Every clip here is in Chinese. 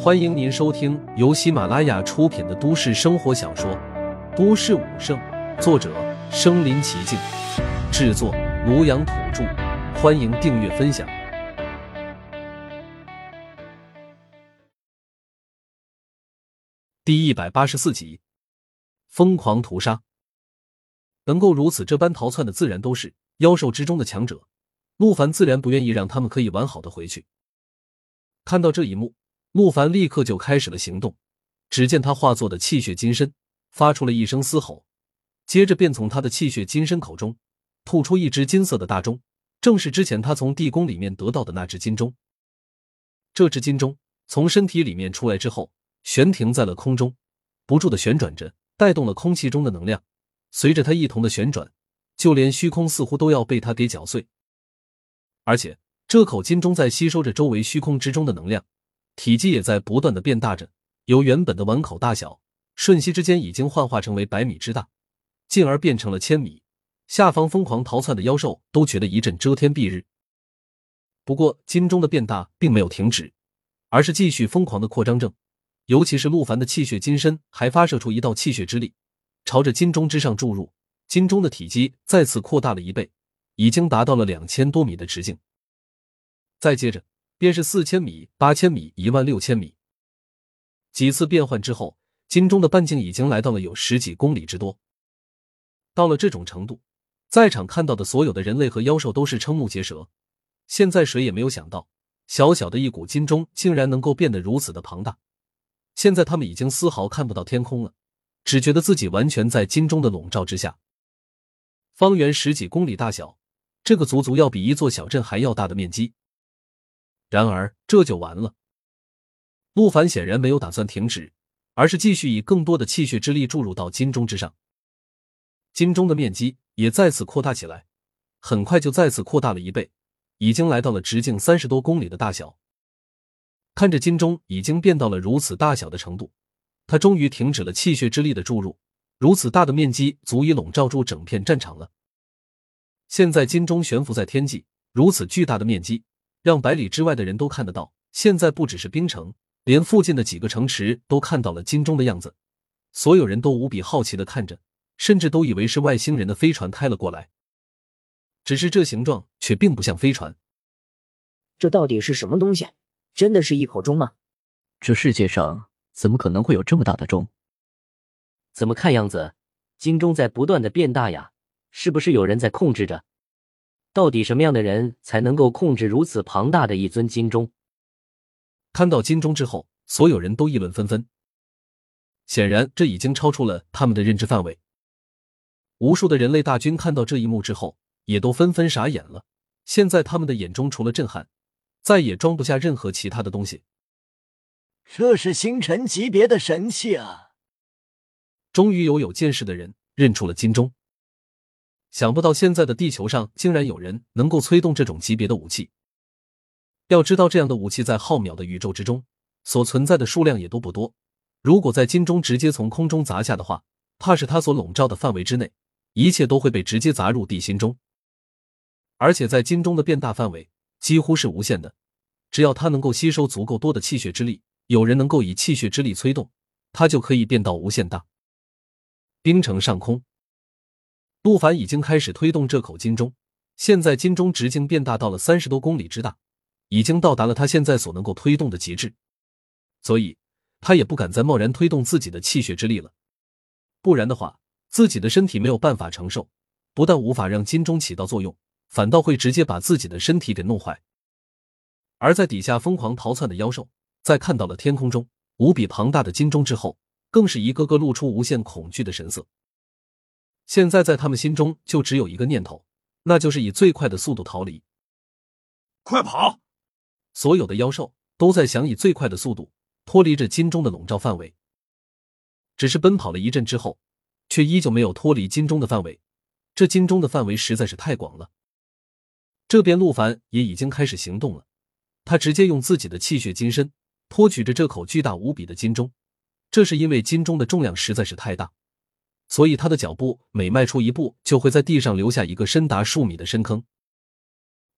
欢迎您收听由喜马拉雅出品的都市生活小说《都市武圣》，作者：身临其境，制作：庐阳土著。欢迎订阅分享。第一百八十四集，疯狂屠杀。能够如此这般逃窜的，自然都是妖兽之中的强者。陆凡自然不愿意让他们可以完好的回去。看到这一幕。陆凡立刻就开始了行动，只见他化作的气血金身发出了一声嘶吼，接着便从他的气血金身口中吐出一只金色的大钟，正是之前他从地宫里面得到的那只金钟。这只金钟从身体里面出来之后，悬停在了空中，不住的旋转着，带动了空气中的能量，随着它一同的旋转，就连虚空似乎都要被它给搅碎。而且这口金钟在吸收着周围虚空之中的能量。体积也在不断的变大着，由原本的碗口大小，瞬息之间已经幻化成为百米之大，进而变成了千米。下方疯狂逃窜的妖兽都觉得一阵遮天蔽日。不过金钟的变大并没有停止，而是继续疯狂的扩张着。尤其是陆凡的气血金身还发射出一道气血之力，朝着金钟之上注入。金钟的体积再次扩大了一倍，已经达到了两千多米的直径。再接着。便是四千米、八千米、一万六千米。几次变换之后，金钟的半径已经来到了有十几公里之多。到了这种程度，在场看到的所有的人类和妖兽都是瞠目结舌。现在谁也没有想到，小小的一股金钟竟然能够变得如此的庞大。现在他们已经丝毫看不到天空了，只觉得自己完全在金钟的笼罩之下。方圆十几公里大小，这个足足要比一座小镇还要大的面积。然而这就完了。陆凡显然没有打算停止，而是继续以更多的气血之力注入到金钟之上。金钟的面积也再次扩大起来，很快就再次扩大了一倍，已经来到了直径三十多公里的大小。看着金钟已经变到了如此大小的程度，他终于停止了气血之力的注入。如此大的面积足以笼罩住整片战场了。现在金钟悬浮在天际，如此巨大的面积。让百里之外的人都看得到，现在不只是冰城，连附近的几个城池都看到了金钟的样子。所有人都无比好奇的看着，甚至都以为是外星人的飞船开了过来。只是这形状却并不像飞船。这到底是什么东西？真的是一口钟吗？这世界上怎么可能会有这么大的钟？怎么看样子，金钟在不断的变大呀？是不是有人在控制着？到底什么样的人才能够控制如此庞大的一尊金钟？看到金钟之后，所有人都议论纷纷。显然，这已经超出了他们的认知范围。无数的人类大军看到这一幕之后，也都纷纷傻眼了。现在，他们的眼中除了震撼，再也装不下任何其他的东西。这是星辰级别的神器啊！终于有有见识的人认出了金钟。想不到现在的地球上竟然有人能够催动这种级别的武器。要知道，这样的武器在浩渺的宇宙之中所存在的数量也都不多。如果在金钟直接从空中砸下的话，怕是他所笼罩的范围之内，一切都会被直接砸入地心中。而且在金钟的变大范围几乎是无限的，只要它能够吸收足够多的气血之力，有人能够以气血之力催动，它就可以变到无限大。冰城上空。陆凡已经开始推动这口金钟，现在金钟直径变大到了三十多公里之大，已经到达了他现在所能够推动的极致，所以他也不敢再贸然推动自己的气血之力了，不然的话，自己的身体没有办法承受，不但无法让金钟起到作用，反倒会直接把自己的身体给弄坏。而在底下疯狂逃窜的妖兽，在看到了天空中无比庞大的金钟之后，更是一个个露出无限恐惧的神色。现在在他们心中就只有一个念头，那就是以最快的速度逃离。快跑！所有的妖兽都在想以最快的速度脱离这金钟的笼罩范围。只是奔跑了一阵之后，却依旧没有脱离金钟的范围。这金钟的范围实在是太广了。这边陆凡也已经开始行动了，他直接用自己的气血金身托举着这口巨大无比的金钟。这是因为金钟的重量实在是太大。所以他的脚步每迈出一步，就会在地上留下一个深达数米的深坑。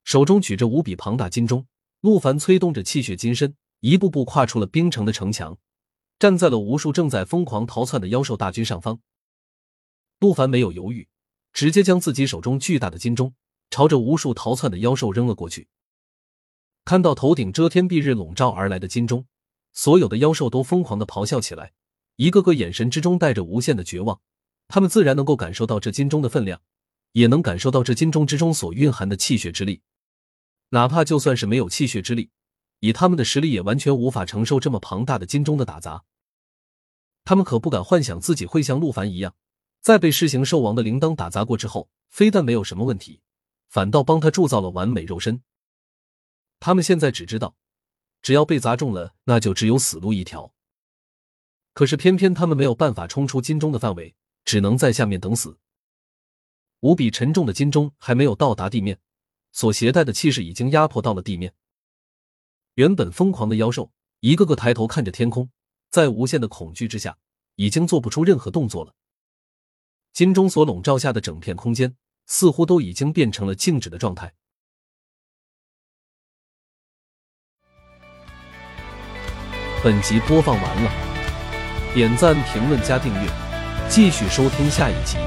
手中举着无比庞大金钟，陆凡催动着气血金身，一步步跨出了冰城的城墙，站在了无数正在疯狂逃窜的妖兽大军上方。陆凡没有犹豫，直接将自己手中巨大的金钟朝着无数逃窜的妖兽扔了过去。看到头顶遮天蔽日笼罩而来的金钟，所有的妖兽都疯狂的咆哮起来，一个个眼神之中带着无限的绝望。他们自然能够感受到这金钟的分量，也能感受到这金钟之中所蕴含的气血之力。哪怕就算是没有气血之力，以他们的实力也完全无法承受这么庞大的金钟的打砸。他们可不敢幻想自己会像陆凡一样，在被狮形兽王的铃铛打砸过之后，非但没有什么问题，反倒帮他铸造了完美肉身。他们现在只知道，只要被砸中了，那就只有死路一条。可是偏偏他们没有办法冲出金钟的范围，只能在下面等死。无比沉重的金钟还没有到达地面。所携带的气势已经压迫到了地面。原本疯狂的妖兽一个个抬头看着天空，在无限的恐惧之下，已经做不出任何动作了。金钟所笼罩下的整片空间，似乎都已经变成了静止的状态。本集播放完了，点赞、评论、加订阅，继续收听下一集。